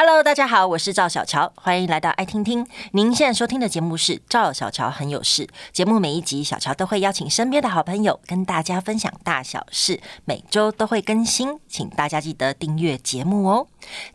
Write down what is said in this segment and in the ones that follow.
Hello，大家好，我是赵小乔，欢迎来到爱听听。您现在收听的节目是赵小乔很有事。节目每一集，小乔都会邀请身边的好朋友跟大家分享大小事，每周都会更新，请大家记得订阅节目哦。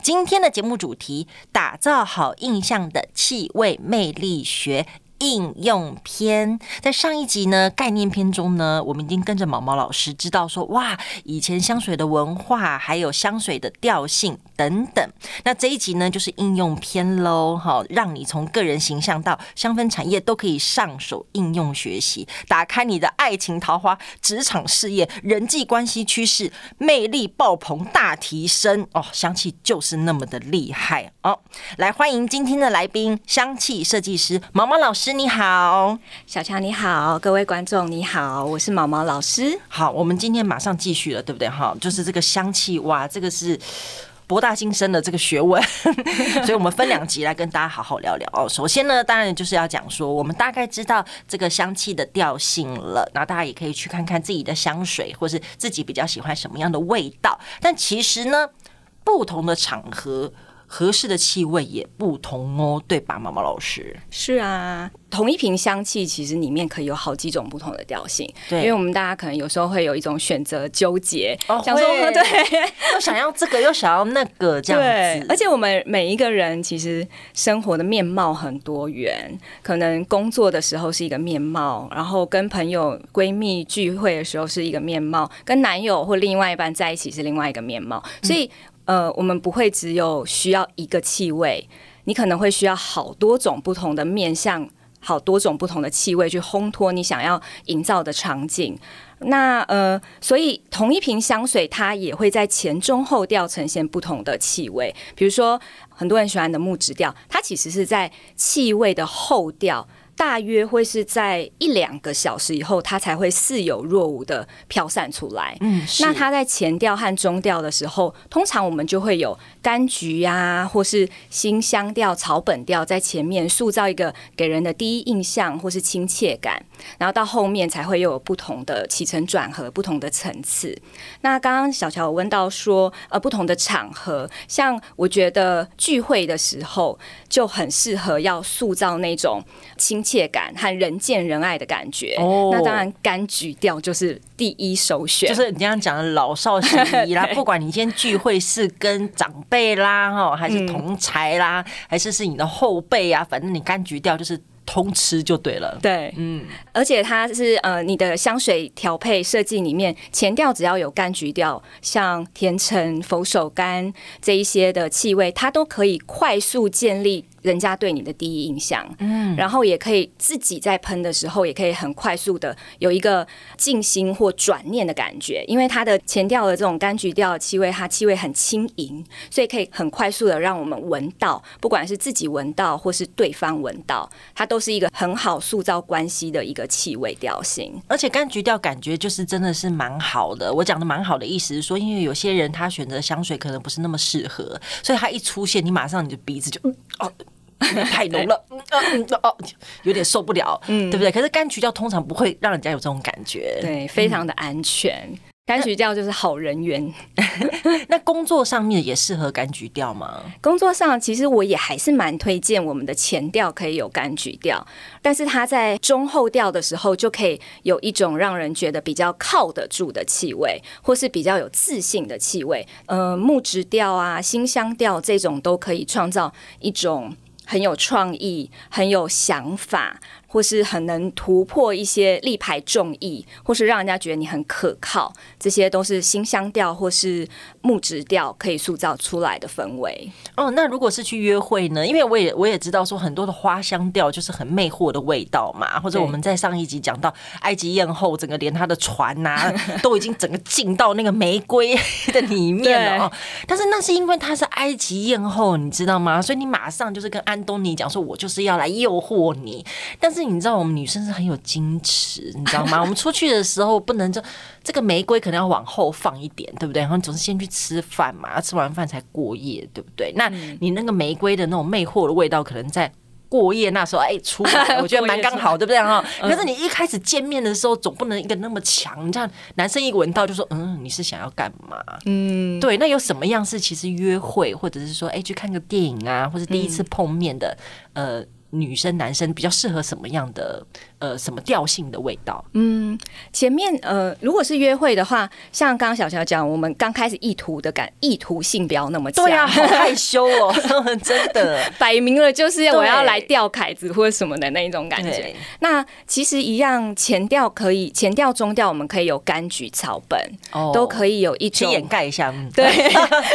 今天的节目主题：打造好印象的气味魅力学。应用篇，在上一集呢，概念篇中呢，我们已经跟着毛毛老师知道说，哇，以前香水的文化，还有香水的调性等等。那这一集呢，就是应用篇喽，哈，让你从个人形象到香氛产业都可以上手应用学习，打开你的爱情桃花、职场事业、人际关系趋势，魅力爆棚大提升哦！香气就是那么的厉害哦！来欢迎今天的来宾，香气设计师毛毛老师。你好，小强你好，各位观众你好，我是毛毛老师。好，我们今天马上继续了，对不对？哈，就是这个香气，哇，这个是博大精深的这个学问，所以我们分两集来跟大家好好聊聊哦。首先呢，当然就是要讲说，我们大概知道这个香气的调性了，然后大家也可以去看看自己的香水，或是自己比较喜欢什么样的味道。但其实呢，不同的场合。合适的气味也不同哦，对吧，毛毛老师？是啊，同一瓶香气其实里面可以有好几种不同的调性。对，因为我们大家可能有时候会有一种选择纠结，哦、想说 对，又想要这个，又想要那个，这样子。对，而且我们每一个人其实生活的面貌很多元，可能工作的时候是一个面貌，然后跟朋友闺蜜聚会的时候是一个面貌，跟男友或另外一半在一起是另外一个面貌，所以。呃，我们不会只有需要一个气味，你可能会需要好多种不同的面向，好多种不同的气味去烘托你想要营造的场景。那呃，所以同一瓶香水，它也会在前中后调呈现不同的气味。比如说，很多人喜欢的木质调，它其实是在气味的后调。大约会是在一两个小时以后，它才会似有若无的飘散出来。嗯，那它在前调和中调的时候，通常我们就会有柑橘呀、啊，或是新香调、草本调在前面塑造一个给人的第一印象，或是亲切感。然后到后面才会又有不同的起承转合、不同的层次。那刚刚小乔有问到说，呃，不同的场合，像我觉得聚会的时候就很适合要塑造那种亲。亲切感和人见人爱的感觉，哦、那当然柑橘调就是第一首选，就是你刚刚讲的老少咸宜啦。不管你今天聚会是跟长辈啦，哈，还是同才啦，嗯、还是是你的后辈啊，反正你柑橘调就是。通吃就对了，对，嗯，而且它是呃，你的香水调配设计里面前调只要有柑橘调，像甜橙、佛手柑这一些的气味，它都可以快速建立人家对你的第一印象，嗯，然后也可以自己在喷的时候，也可以很快速的有一个静心或转念的感觉，因为它的前调的这种柑橘调的气味，它气味很轻盈，所以可以很快速的让我们闻到，不管是自己闻到或是对方闻到，它都是一个很好塑造关系的一个气味调性，而且柑橘调感觉就是真的是蛮好的。我讲的蛮好的意思是说，因为有些人他选择香水可能不是那么适合，所以他一出现，你马上你的鼻子就哦太浓了，嗯哦有点受不了，嗯，对不对？可是柑橘调通常不会让人家有这种感觉，对，非常的安全。嗯柑橘调就是好人缘。那工作上面也适合柑橘调吗？工作上其实我也还是蛮推荐我们的前调可以有柑橘调，但是它在中后调的时候就可以有一种让人觉得比较靠得住的气味，或是比较有自信的气味。呃，木质调啊、新香调这种都可以创造一种很有创意、很有想法。或是很能突破一些力排众议，或是让人家觉得你很可靠，这些都是新香调或是木质调可以塑造出来的氛围。哦，那如果是去约会呢？因为我也我也知道说很多的花香调就是很魅惑的味道嘛。或者我们在上一集讲到埃及艳后，整个连她的船呐、啊、都已经整个浸到那个玫瑰 的里面了。但是那是因为她是埃及艳后，你知道吗？所以你马上就是跟安东尼讲说，我就是要来诱惑你。但是你知道我们女生是很有矜持，你知道吗？我们出去的时候不能就这个玫瑰可能要往后放一点，对不对？然后总是先去吃饭嘛，吃完饭才过夜，对不对？那你那个玫瑰的那种魅惑的味道，可能在过夜那时候哎出来，我觉得蛮刚好，对不对哈？嗯、可是你一开始见面的时候，总不能一个那么强，这样男生一闻到就说，嗯，你是想要干嘛？嗯，对，那有什么样是其实约会，或者是说哎去看个电影啊，或者第一次碰面的，嗯、呃。女生、男生比较适合什么样的呃什么调性的味道？嗯，前面呃，如果是约会的话，像刚刚小乔讲，我们刚开始意图的感意图性不要那么强，对啊，好害羞哦，真的，摆明了就是我要来钓凯子或者什么的那一种感觉。那其实一样，前调可以，前调、中调我们可以有柑橘草本，哦，都可以有一种掩盖一下。对，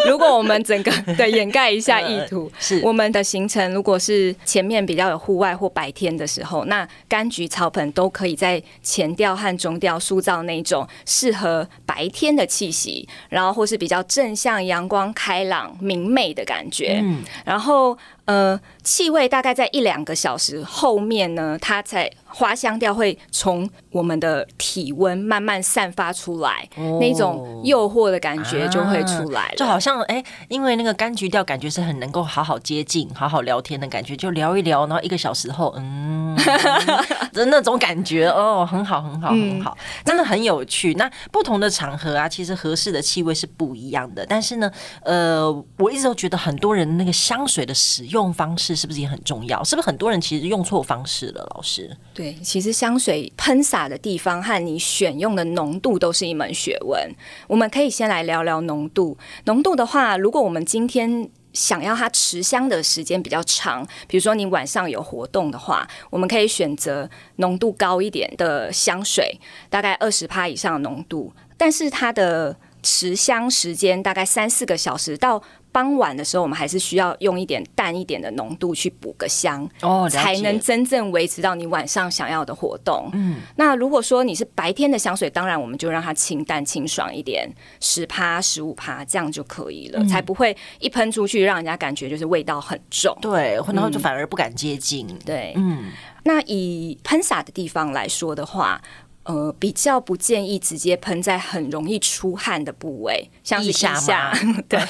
如果我们整个 对掩盖一下意图，呃、是我们的行程，如果是前面比较。有户外或白天的时候，那柑橘草本都可以在前调和中调塑造那种适合白天的气息，然后或是比较正向、阳光、开朗、明媚的感觉，嗯，然后。呃，气味大概在一两个小时后面呢，它才花香调会从我们的体温慢慢散发出来，哦、那种诱惑的感觉就会出来就好像哎、欸，因为那个柑橘调感觉是很能够好好接近、好好聊天的感觉，就聊一聊，然后一个小时后，嗯，的那种感觉哦，很好，很好，很好，真的很有趣。那不同的场合啊，其实合适的气味是不一样的，但是呢，呃，我一直都觉得很多人那个香水的使用。用方式是不是也很重要？是不是很多人其实用错方式了？老师，对，其实香水喷洒的地方和你选用的浓度都是一门学问。我们可以先来聊聊浓度。浓度的话，如果我们今天想要它持香的时间比较长，比如说你晚上有活动的话，我们可以选择浓度高一点的香水，大概二十帕以上浓度，但是它的持香时间大概三四个小时到。傍晚的时候，我们还是需要用一点淡一点的浓度去补个香，哦，才能真正维持到你晚上想要的活动。嗯，那如果说你是白天的香水，当然我们就让它清淡清爽一点，十趴十五趴这样就可以了，嗯，才不会一喷出去让人家感觉就是味道很重。对，然后就反而不敢接近。嗯，对，嗯，那以喷洒的地方来说的话。呃，比较不建议直接喷在很容易出汗的部位，像是腋下，对，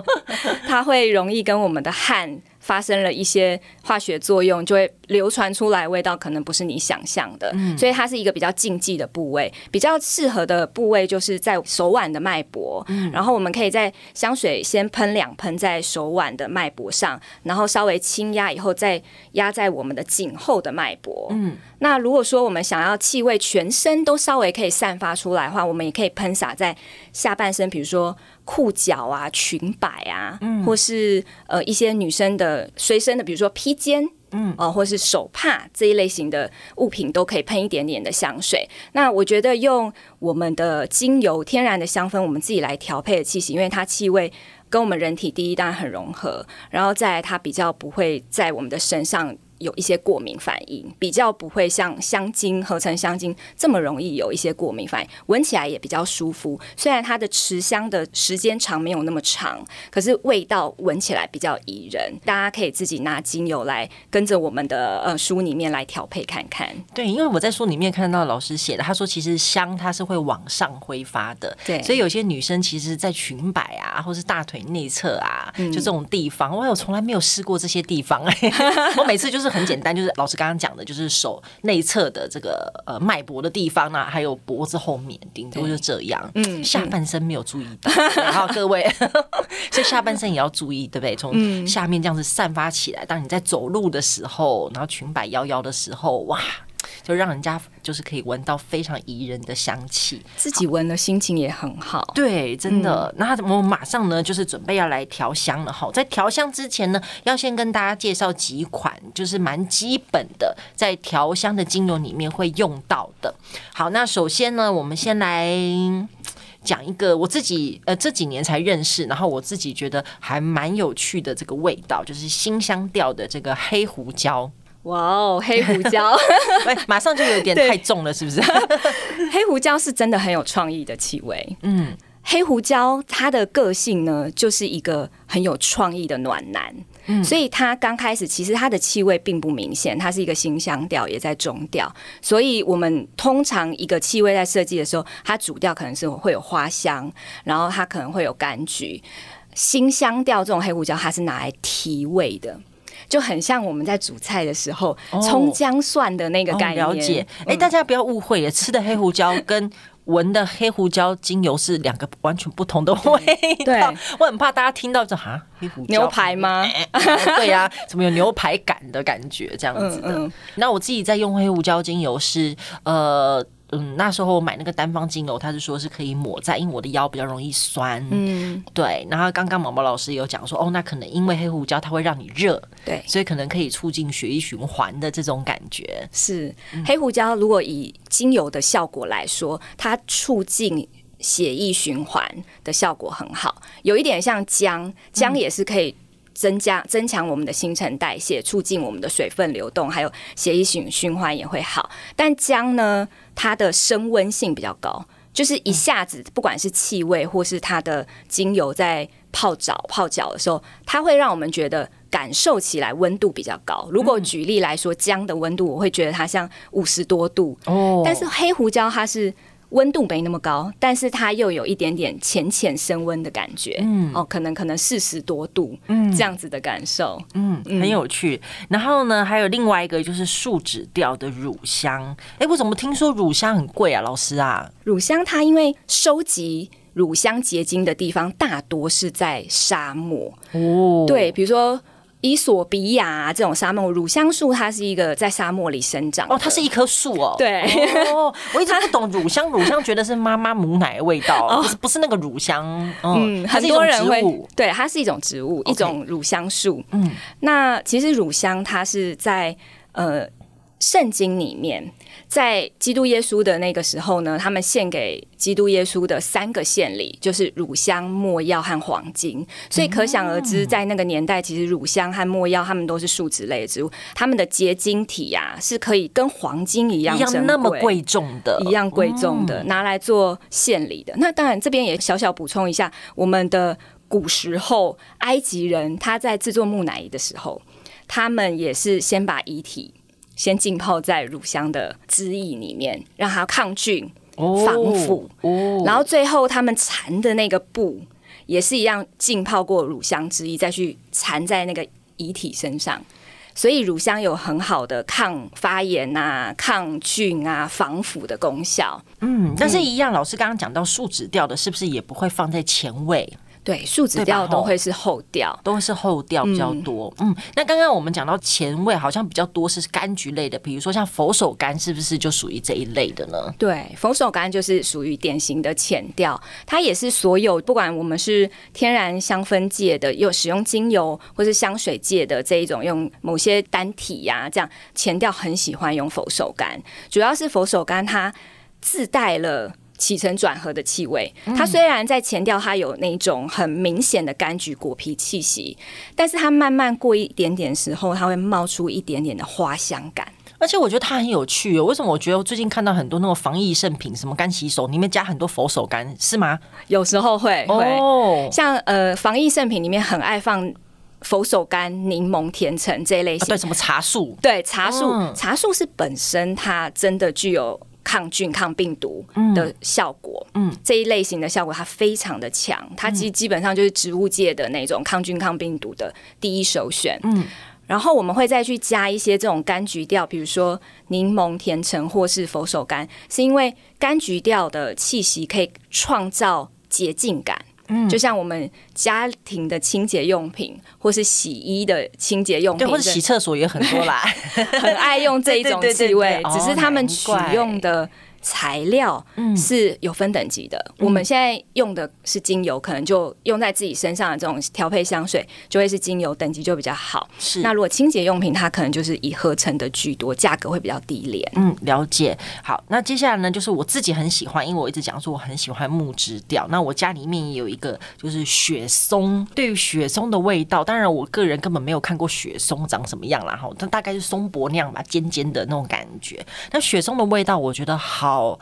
它会容易跟我们的汗。发生了一些化学作用，就会流传出来，味道可能不是你想象的，嗯，所以它是一个比较禁忌的部位。比较适合的部位就是在手腕的脉搏，嗯，然后我们可以在香水先喷两喷在手腕的脉搏上，然后稍微轻压以后再压在我们的颈后的脉搏，嗯，那如果说我们想要气味全身都稍微可以散发出来的话，我们也可以喷洒在下半身，比如说。裤脚啊、裙摆啊，嗯、或是呃一些女生的随身的，比如说披肩，嗯，哦、呃，或是手帕这一类型的物品，都可以喷一点点的香水。那我觉得用我们的精油天然的香氛，我们自己来调配的气息，因为它气味跟我们人体第一当然很融合，然后再来它比较不会在我们的身上。有一些过敏反应，比较不会像香精合成香精这么容易有一些过敏反应，闻起来也比较舒服。虽然它的持香的时间长没有那么长，可是味道闻起来比较宜人。大家可以自己拿精油来跟着我们的呃书里面来调配看看。对，因为我在书里面看到老师写的，他说其实香它是会往上挥发的。对，所以有些女生其实，在裙摆啊，或是大腿内侧啊，嗯，就这种地方，我有从来没有试过这些地方哎，我每次就是。是很简单，就是老师刚刚讲的，就是手内侧的这个呃脉搏的地方呢、啊，还有脖子后面，顶多就这样。嗯，下半身没有注意到，然后各位，所以下半身也要注意，对不对？从下面这样子散发起来，当你在走路的时候，然后裙摆摇摇的时候，哇！就让人家就是可以闻到非常宜人的香气，自己闻的心情也很好。对，真的。嗯、那我们马上呢，就是准备要来调香了哈。在调香之前呢，要先跟大家介绍几款，就是蛮基本的，在调香的精油里面会用到的。好，那首先呢，我们先来讲一个我自己呃这几年才认识，然后我自己觉得还蛮有趣的这个味道，就是新香调的这个黑胡椒。哇哦，黑胡椒，哎，马上就有点 太重了，是不是？黑胡椒是真的很有创意的气味。嗯，黑胡椒它的个性呢，就是一个很有创意的暖男。嗯，所以它刚开始其实它的气味并不明显，它是一个新香调，也在中调。所以我们通常一个气味在设计的时候，它主调可能是会有花香，然后它可能会有柑橘。新香调这种黑胡椒，它是拿来提味的。就很像我们在煮菜的时候葱姜蒜的那个概念。哦哦、了解，哎、欸，大家不要误会了，吃的黑胡椒跟闻的黑胡椒精油是两个完全不同的味道。对，我很怕大家听到这哈黑胡椒牛排吗？对呀、啊，怎么有牛排感的感觉这样子的？嗯嗯、那我自己在用黑胡椒精油是呃。嗯，那时候我买那个单方精油，他是说是可以抹在，因为我的腰比较容易酸。嗯，对。然后刚刚毛毛老师有讲说，哦，那可能因为黑胡椒它会让你热，对，所以可能可以促进血液循环的这种感觉。是黑胡椒，如果以精油的效果来说，它促进血液循环的效果很好，有一点像姜，姜也是可以。增加增强我们的新陈代谢，促进我们的水分流动，还有血液循循环也会好。但姜呢，它的升温性比较高，就是一下子不管是气味或是它的精油在泡澡泡脚的时候，它会让我们觉得感受起来温度比较高。如果举例来说，姜的温度我会觉得它像五十多度哦，但是黑胡椒它是。温度没那么高，但是它又有一点点浅浅升温的感觉，嗯，哦，可能可能四十多度，嗯，这样子的感受，嗯，很有趣。然后呢，还有另外一个就是树脂调的乳香，哎，我怎么听说乳香很贵啊，老师啊？乳香它因为收集乳香结晶的地方大多是在沙漠，哦，对，比如说。伊索比亚这种沙漠乳香树，它是一个在沙漠里生长哦，它是一棵树哦。对哦，我一直不懂乳香，乳香觉得是妈妈母奶的味道，哦、不是不是那个乳香。嗯，很多人会对，它是一种植物，一种乳香树。嗯，那其实乳香它是在呃圣经里面。在基督耶稣的那个时候呢，他们献给基督耶稣的三个献礼就是乳香、没药和黄金。所以可想而知，在那个年代，其实乳香和没药它们都是树脂类的植物，它们的结晶体呀、啊、是可以跟黄金一样，一样那么贵重的，一样贵重的，拿来做献礼的。那当然，这边也小小补充一下，我们的古时候埃及人他在制作木乃伊的时候，他们也是先把遗体。先浸泡在乳香的汁液里面，让它抗菌、防腐。哦，然后最后他们缠的那个布也是一样，浸泡过乳香汁液，再去缠在那个遗体身上。所以乳香有很好的抗发炎啊、抗菌啊、防腐的功效。嗯，但是一样，老师刚刚讲到树脂掉的，是不是也不会放在前味？对，树脂调都会是后调，都会是后调比较多。嗯，嗯，那刚刚我们讲到前味，好像比较多是柑橘类的，比如说像佛手柑，是不是就属于这一类的呢？对，佛手柑就是属于典型的前调，它也是所有不管我们是天然香氛界的，又使用精油或是香水界的这一种用某些单体呀、啊，这样前调很喜欢用佛手柑，主要是佛手柑它自带了。起承转合的气味，它虽然在前调它有那种很明显的柑橘果皮气息，但是它慢慢过一点点时候，它会冒出一点点的花香感。而且我觉得它很有趣哦，为什么？我觉得我最近看到很多那种防疫圣品，什么干洗手里面加很多佛手柑，是吗？有时候会会，哦、像呃防疫圣品里面很爱放佛手柑、柠檬、甜橙这一类型，啊、对，什么茶树？对，茶树，嗯、茶树是本身它真的具有。抗菌、抗病毒的效果，嗯，这一类型的效果它非常的强，它基基本上就是植物界的那种抗菌、抗病毒的第一首选，嗯，然后我们会再去加一些这种柑橘调，比如说柠檬、甜橙或是佛手柑，是因为柑橘调的气息可以创造洁净感。嗯，就像我们家庭的清洁用品，或是洗衣的清洁用品，对，或者洗厕所也很多啦，很爱用这一种气味，只是他们取用的。材料是有分等级的，嗯、我们现在用的是精油，可能就用在自己身上的这种调配香水，就会是精油等级就比较好。是，那如果清洁用品，它可能就是以合成的居多，价格会比较低廉。嗯，了解。好，那接下来呢，就是我自己很喜欢，因为我一直讲说我很喜欢木质调。那我家里面也有一个，就是雪松。对于雪松的味道，当然我个人根本没有看过雪松长什么样啦，哈，它大概是松柏那样吧，尖尖的那种感觉。那雪松的味道，我觉得好。哦，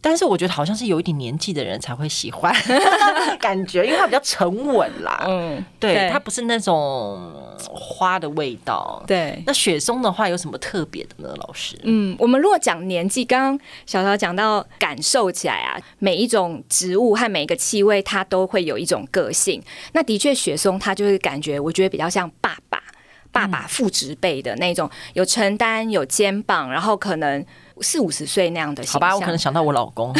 但是我觉得好像是有一点年纪的人才会喜欢 感觉，因为它比较沉稳啦。嗯，对，对它不是那种花的味道。对，那雪松的话有什么特别的呢？老师，嗯，我们如果讲年纪，刚刚小乔讲到感受起来啊，每一种植物和每一个气味，它都会有一种个性。那的确，雪松它就是感觉，我觉得比较像爸爸。爸爸父职辈的那种，有承担、有肩膀，然后可能四五十岁那样的。好吧，我可能想到我老公。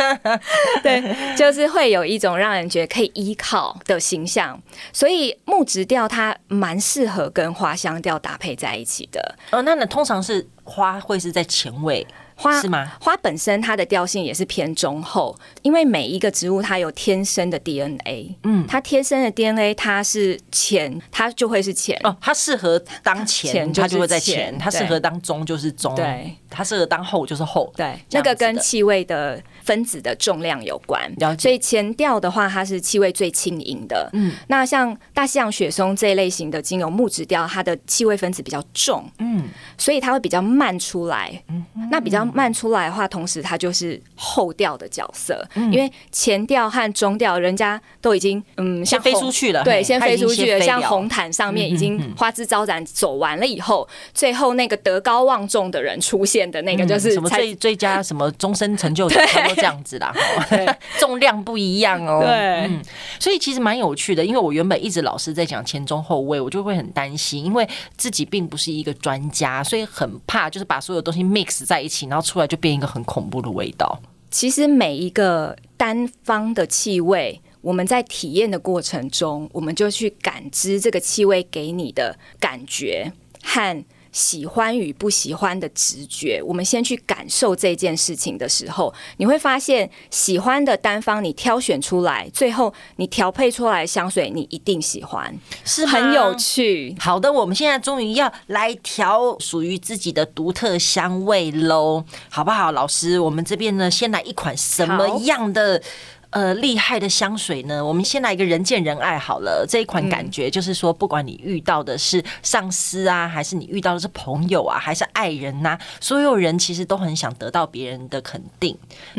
对，就是会有一种让人觉得可以依靠的形象，所以木质调它蛮适合跟花香调搭配在一起的。哦，那那，通常是花会是在前卫。花是吗？花本身它的调性也是偏中后，因为每一个植物它有天生的 DNA，嗯，它天生的 DNA 它是前，它就会是前哦，它适合当前，它就会在前；它适合当中就是中，对，它适合当后就是后，对，那个跟气味的分子的重量有关。所以前调的话，它是气味最轻盈的，嗯，那像大西洋雪松这一类型的精油木质调，它的气味分子比较重，嗯，所以它会比较慢出来，嗯，那比较。慢出来的话，同时它就是后调的角色，嗯、因为前调和中调人家都已经嗯先飞出去了，对，先飞出去了，像红毯上面已经花枝招展走完了以后，最后那个德高望重的人出现的那个就是、嗯、什么最最佳什么终身成就，差不多这样子啦，重量不一样哦，对、嗯，所以其实蛮有趣的，因为我原本一直老是在讲前中后味，我就会很担心，因为自己并不是一个专家，所以很怕就是把所有东西 mix 在一起，然后出来就变一个很恐怖的味道。其实每一个单方的气味，我们在体验的过程中，我们就去感知这个气味给你的感觉和。喜欢与不喜欢的直觉，我们先去感受这件事情的时候，你会发现喜欢的单方你挑选出来，最后你调配出来的香水你一定喜欢，是很有趣。好的，我们现在终于要来调属于自己的独特香味喽，好不好？老师，我们这边呢，先来一款什么样的？呃，厉害的香水呢？我们先来一个人见人爱好了。这一款感觉就是说，不管你遇到的是上司啊，还是你遇到的是朋友啊，还是爱人呐、啊，所有人其实都很想得到别人的肯定。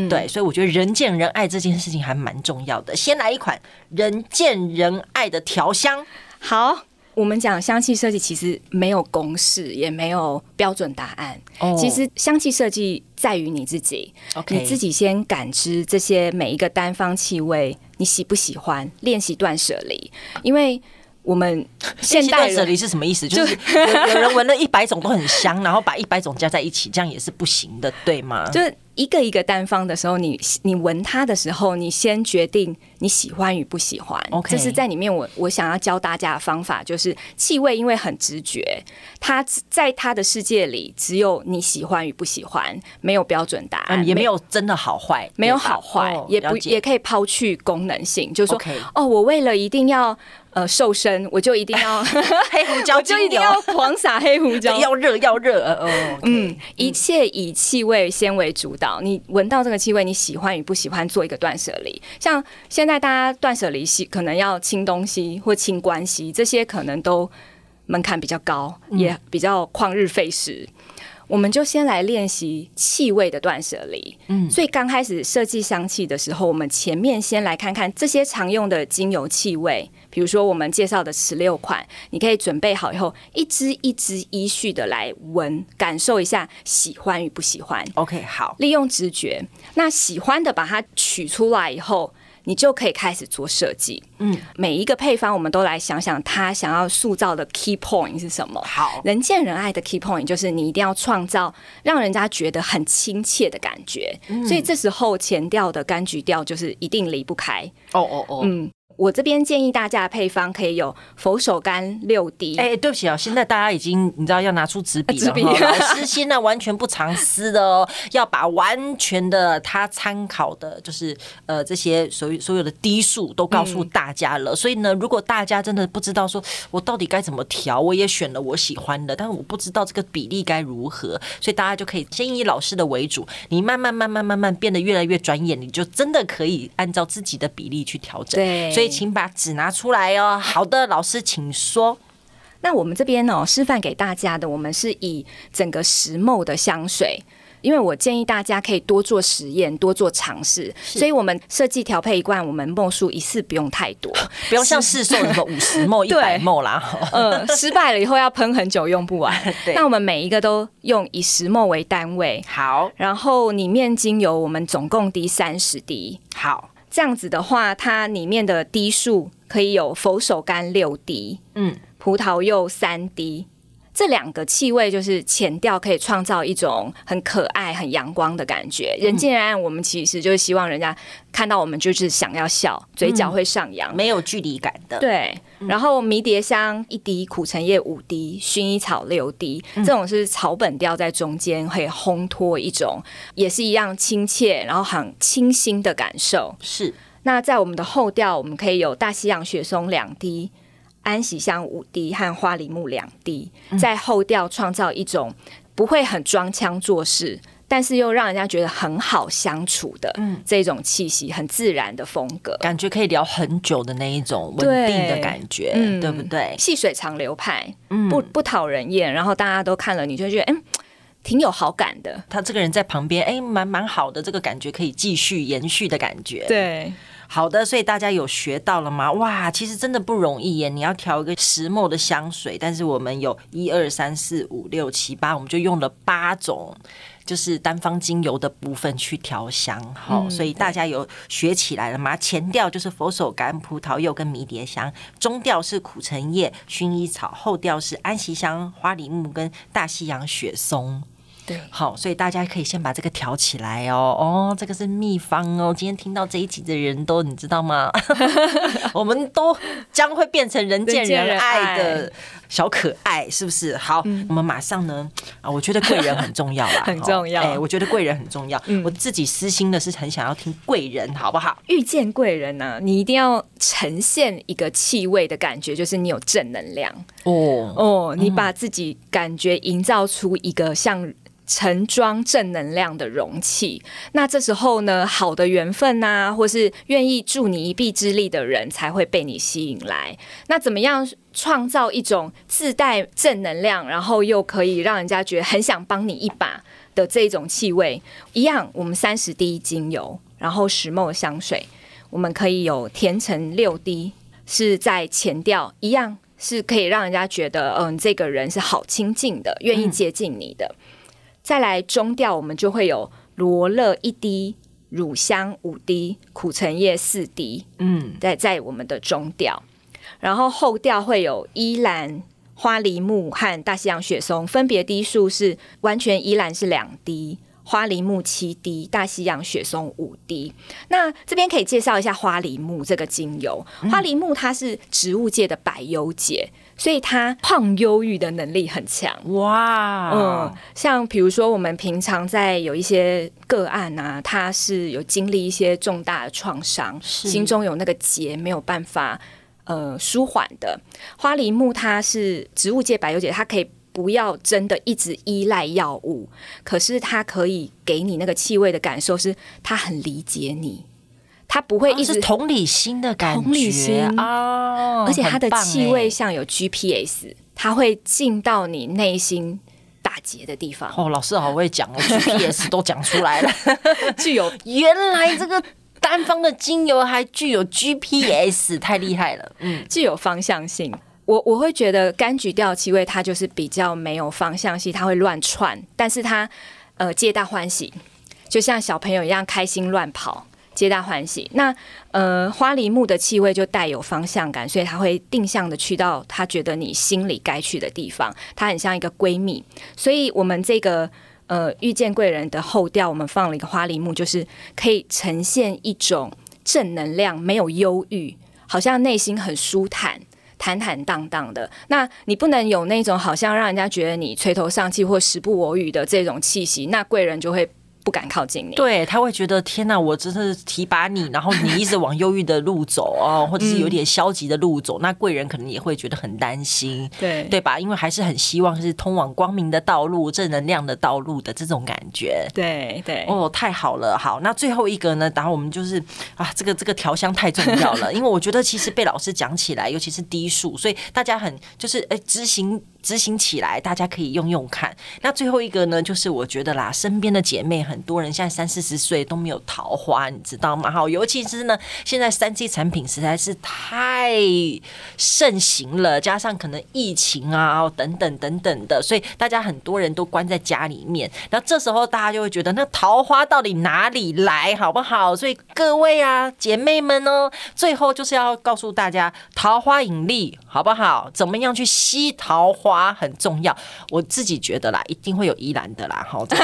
对，所以我觉得人见人爱这件事情还蛮重要的。先来一款人见人爱的调香，好。我们讲香气设计其实没有公式，也没有标准答案。Oh. 其实香气设计在于你自己.你自己先感知这些每一个单方气味，你喜不喜欢？练习断舍离，因为我们现代断舍离是什么意思？就是有有人闻了一百种都很香，然后把一百种加在一起，这样也是不行的，对吗？就是一个一个单方的时候，你你闻它的时候，你先决定。你喜欢与不喜欢.这是在里面我我想要教大家的方法，就是气味，因为很直觉，它在它的世界里只有你喜欢与不喜欢，没有标准答案，嗯、也没有真的好坏，没有好坏，哦、也不也可以抛去功能性，就是说.哦，我为了一定要呃瘦身，我就一定要 黑胡椒，我就一定要狂撒黑胡椒，要 热要热，哦 okay. 嗯，一切以气味先为主导，你闻到这个气味，你喜欢与不喜欢，做一个断舍离，像现现在大家断舍离系，可能要清东西或清关系，这些可能都门槛比较高，也比较旷日费时。嗯、我们就先来练习气味的断舍离。嗯，所以刚开始设计香气的时候，我们前面先来看看这些常用的精油气味，比如说我们介绍的十六款，你可以准备好以后，一支一支依序的来闻，感受一下喜欢与不喜欢。OK，好，利用直觉，那喜欢的把它取出来以后。你就可以开始做设计。嗯，每一个配方，我们都来想想他想要塑造的 key point 是什么。好，人见人爱的 key point 就是你一定要创造让人家觉得很亲切的感觉。嗯，所以这时候前调的柑橘调就是一定离不开。哦哦哦，嗯。我这边建议大家的配方可以有佛手柑六滴。哎，对不起啊，现在大家已经你知道要拿出纸笔了 哈。老师现在完全不藏私的哦，要把完全的他参考的，就是呃这些所有所有的滴数都告诉大家了。所以呢，如果大家真的不知道说我到底该怎么调，我也选了我喜欢的，但是我不知道这个比例该如何，所以大家就可以先以老师的为主，你慢慢慢慢慢慢变得越来越专业，你就真的可以按照自己的比例去调整。对，所以。请把纸拿出来哦。好的，老师，请说。那我们这边呢，示范给大家的，我们是以整个十 ml 的香水，因为我建议大家可以多做实验，多做尝试，所以我们设计调配一罐，我们 ml 数一次不用太多，不用像市售什么五十 ml、一百 ml 啦。嗯，失败了以后要喷很久，用不完。那我们每一个都用以十 ml 为单位，好。然后里面精油我们总共滴三十滴，好。这样子的话，它里面的滴数可以有佛手柑六滴，嗯，葡萄柚三滴。这两个气味就是前调，可以创造一种很可爱、很阳光的感觉。人见人爱，我们其实就是希望人家看到我们就是想要笑，嘴角会上扬，没有距离感的。对。然后迷迭香一滴，苦橙叶五滴，薰衣草六滴，这种是草本调在中间会烘托一种，也是一样亲切，然后很清新的感受。是。那在我们的后调，我们可以有大西洋雪松两滴。安息香五滴和花梨木两滴，在后调创造一种不会很装腔作势，但是又让人家觉得很好相处的这种气息，很自然的风格，感觉可以聊很久的那一种稳定的感觉，对，嗯、对不对？细水长流派，不不讨人厌，然后大家都看了，你就觉得哎，挺有好感的。他这个人在旁边，哎，蛮蛮好的，这个感觉可以继续延续的感觉，对。好的，所以大家有学到了吗？哇，其实真的不容易耶！你要调一个石墨的香水，但是我们有一二三四五六七八，我们就用了八种，就是单方精油的部分去调香。好、嗯，所以大家有学起来了吗？前调就是佛手柑、葡萄柚跟迷迭香，中调是苦橙叶、薰衣草，后调是安息香、花梨木跟大西洋雪松。对，好，所以大家可以先把这个调起来哦。哦，这个是秘方哦。今天听到这一集的人都，你知道吗？我们都将会变成人见人爱的小可爱，是不是？好，嗯、我们马上呢啊，我觉得贵人很重要啦，很重要。哎、欸，我觉得贵人很重要。嗯、我自己私心的是很想要听贵人，好不好？遇见贵人呢、啊，你一定要呈现一个气味的感觉，就是你有正能量哦哦，你把自己感觉营造出一个像。盛装正能量的容器，那这时候呢，好的缘分呐，或是愿意助你一臂之力的人，才会被你吸引来。那怎么样创造一种自带正能量，然后又可以让人家觉得很想帮你一把的这种气味？一样，我们三十滴精油，然后石墨香水，我们可以有甜橙六滴，是在前调，一样是可以让人家觉得，嗯，这个人是好亲近的，愿意接近你的。再来中调，我们就会有罗勒一滴、乳香五滴、苦橙叶四滴，嗯，在在我们的中调，然后后调会有依兰、花梨木和大西洋雪松，分别滴数是完全依兰是两滴，花梨木七滴，大西洋雪松五滴。那这边可以介绍一下花梨木这个精油，花梨木它是植物界的百忧解。所以他抗忧郁的能力很强哇，嗯，像比如说我们平常在有一些个案啊，他是有经历一些重大的创伤，心中有那个结没有办法呃舒缓的。花梨木它是植物界百忧解，它可以不要真的一直依赖药物，可是它可以给你那个气味的感受，是它很理解你。它不会一直、哦、同理心的感觉，同理心哦，而且它的气味像有 GPS，它会进到你内心打结的地方。哦，老师好会讲哦，GPS 都讲出来了，具有 原来这个单方的精油还具有 GPS，太厉害了，嗯，具有方向性。我我会觉得柑橘调气味它就是比较没有方向性，它会乱窜，但是它呃皆大欢喜，就像小朋友一样开心乱跑。皆大欢喜。那呃，花梨木的气味就带有方向感，所以它会定向的去到他觉得你心里该去的地方。它很像一个闺蜜，所以我们这个呃遇见贵人的后调，我们放了一个花梨木，就是可以呈现一种正能量，没有忧郁，好像内心很舒坦、坦坦荡荡的。那你不能有那种好像让人家觉得你垂头丧气或时不我与的这种气息，那贵人就会。不敢靠近你，对，他会觉得天哪，我真是提拔你，然后你一直往忧郁的路走哦，或者是有点消极的路走，嗯、那贵人可能也会觉得很担心，对对吧？因为还是很希望是通往光明的道路、正能量的道路的这种感觉，对对，哦，太好了，好，那最后一个呢？然后我们就是啊，这个这个调香太重要了，因为我觉得其实被老师讲起来，尤其是低数，所以大家很就是哎执行。执行起来，大家可以用用看。那最后一个呢，就是我觉得啦，身边的姐妹很多人现在三四十岁都没有桃花，你知道吗？好，尤其是呢，现在三 C 产品实在是太盛行了，加上可能疫情啊等等等等的，所以大家很多人都关在家里面。然后这时候大家就会觉得，那桃花到底哪里来，好不好？所以各位啊，姐妹们呢，最后就是要告诉大家，桃花引力好不好？怎么样去吸桃花很重要。我自己觉得啦，一定会有依兰的啦，好，真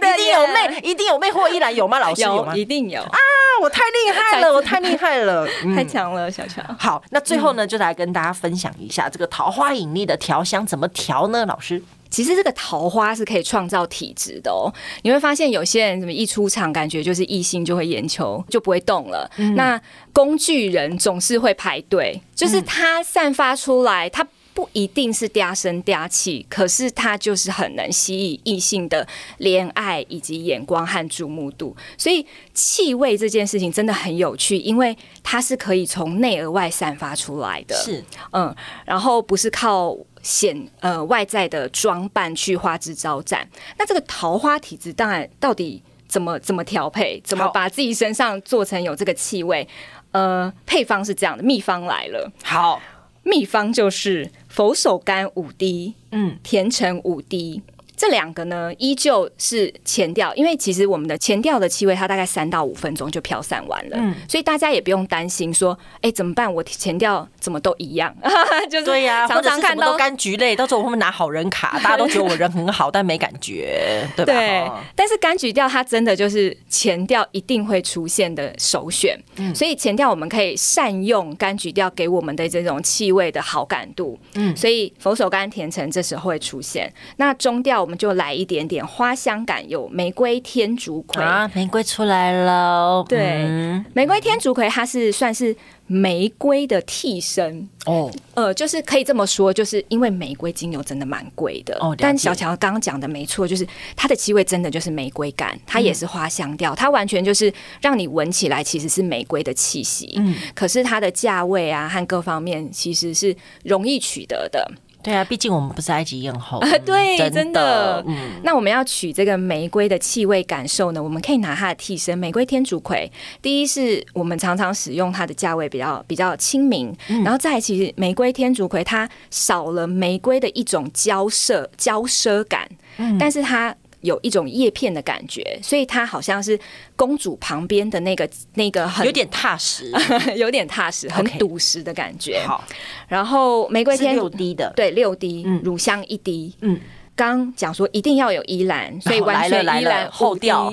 的一定有妹，一定有妹或依兰有吗？老师有，有吗？一定有啊！我太厉害了，我太厉害了，太强了，小乔。好，那最后呢，就来跟大家分享一下这个桃花引力的调香怎么调呢？老师。其实这个桃花是可以创造体质的哦。你会发现有些人怎么一出场，感觉就是异性就会眼球就不会动了。嗯、那工具人总是会排队，就是他散发出来，他不一定是嗲声嗲气，可是它就是很能吸引异性的怜爱以及眼光和注目度。所以气味这件事情真的很有趣，因为它是可以从内而外散发出来的。是，嗯，然后不是靠。显呃外在的装扮去花枝招展，那这个桃花体质当然到底怎么怎么调配，怎么把自己身上做成有这个气味？呃，配方是这样的，秘方来了。好，秘方就是佛手柑五滴，嗯，甜橙五滴。这两个呢，依旧是前调，因为其实我们的前调的气味，它大概三到五分钟就飘散完了，嗯，所以大家也不用担心说，哎，怎么办？我前调怎么都一样？就是对呀，常常看到柑橘类，到时候我会拿好人卡，大家都觉得我人很好，但没感觉，对吧？对，但是柑橘调它真的就是前调一定会出现的首选，嗯，所以前调我们可以善用柑橘调给我们的这种气味的好感度，嗯，所以佛手柑、甜橙这时候会出现，那中调。我们就来一点点花香感，有玫瑰、天竺葵啊，玫瑰出来了。对，嗯、玫瑰、天竺葵，它是算是玫瑰的替身哦。呃，就是可以这么说，就是因为玫瑰精油真的蛮贵的哦。但小乔刚刚讲的没错，就是它的气味真的就是玫瑰感，它也是花香调，嗯、它完全就是让你闻起来其实是玫瑰的气息。嗯，可是它的价位啊和各方面其实是容易取得的。对啊，毕竟我们不是埃及艳后。对，真的。真的嗯，那我们要取这个玫瑰的气味感受呢？我们可以拿它的替身玫瑰天竺葵。第一是我们常常使用它的价位比较比较亲民，嗯、然后再其实玫瑰天竺葵它少了玫瑰的一种娇奢娇奢感，嗯、但是它。有一种叶片的感觉，所以它好像是公主旁边的那个那个很有点踏实，有点踏实，很笃实的感觉。好，然后玫瑰天六滴的，对，六滴，嗯，乳香一滴，嗯，刚讲说一定要有依兰，所以完全依兰后调，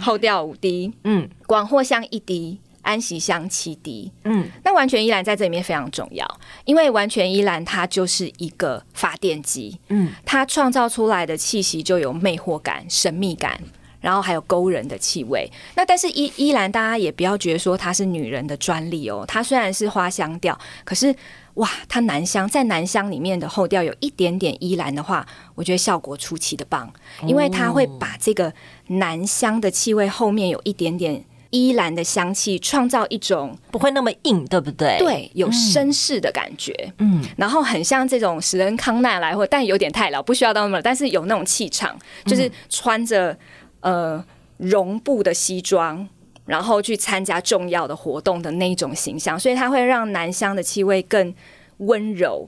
后调五滴，嗯，广藿香一滴。安息香七滴，嗯，那完全依兰在这里面非常重要，因为完全依兰它就是一个发电机，嗯，它创造出来的气息就有魅惑感、神秘感，然后还有勾人的气味。那但是依依兰大家也不要觉得说它是女人的专利哦，它虽然是花香调，可是哇，它男香在男香里面的后调有一点点依兰的话，我觉得效果出奇的棒，因为它会把这个男香的气味后面有一点点。依兰的香气创造一种不会那么硬，对不对？对，有绅士的感觉，嗯，然后很像这种史恩康奈莱，或但有点太老，不需要到那么，但是有那种气场，就是穿着呃绒布的西装，然后去参加重要的活动的那种形象，所以它会让男香的气味更温柔，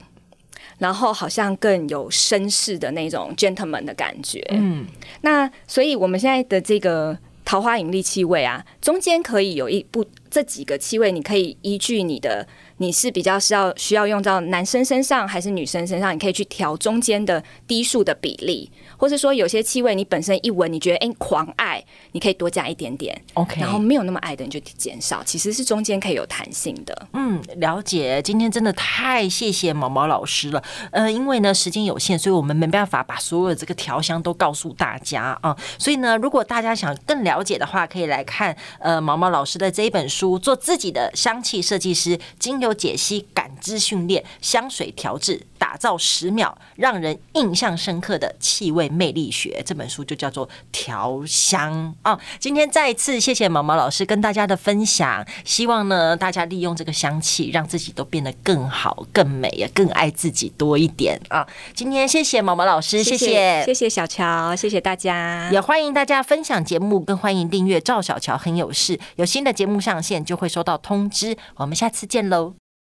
然后好像更有绅士的那种 gentleman 的感觉，嗯，那所以我们现在的这个。桃花引力气味啊，中间可以有一部这几个气味，你可以依据你的。你是比较是要需要用到男生身上还是女生身上？你可以去调中间的低数的比例，或是说有些气味你本身一闻你觉得哎、欸、狂爱，你可以多加一点点，OK。然后没有那么爱的你就减少，其实是中间可以有弹性的。嗯，了解。今天真的太谢谢毛毛老师了。呃，因为呢时间有限，所以我们没办法把所有的这个调香都告诉大家啊。所以呢，如果大家想更了解的话，可以来看呃毛毛老师的这一本书，做自己的香气设计师，精油。解析、感知训练、香水调制。打造十秒让人印象深刻的气味魅力学》这本书就叫做调香啊。今天再一次谢谢毛毛老师跟大家的分享，希望呢大家利用这个香气，让自己都变得更好、更美，也更爱自己多一点啊。今天谢谢毛毛老师，谢谢谢谢小乔，谢谢大家，也欢迎大家分享节目，更欢迎订阅赵小乔很有事，有新的节目上线就会收到通知。我们下次见喽。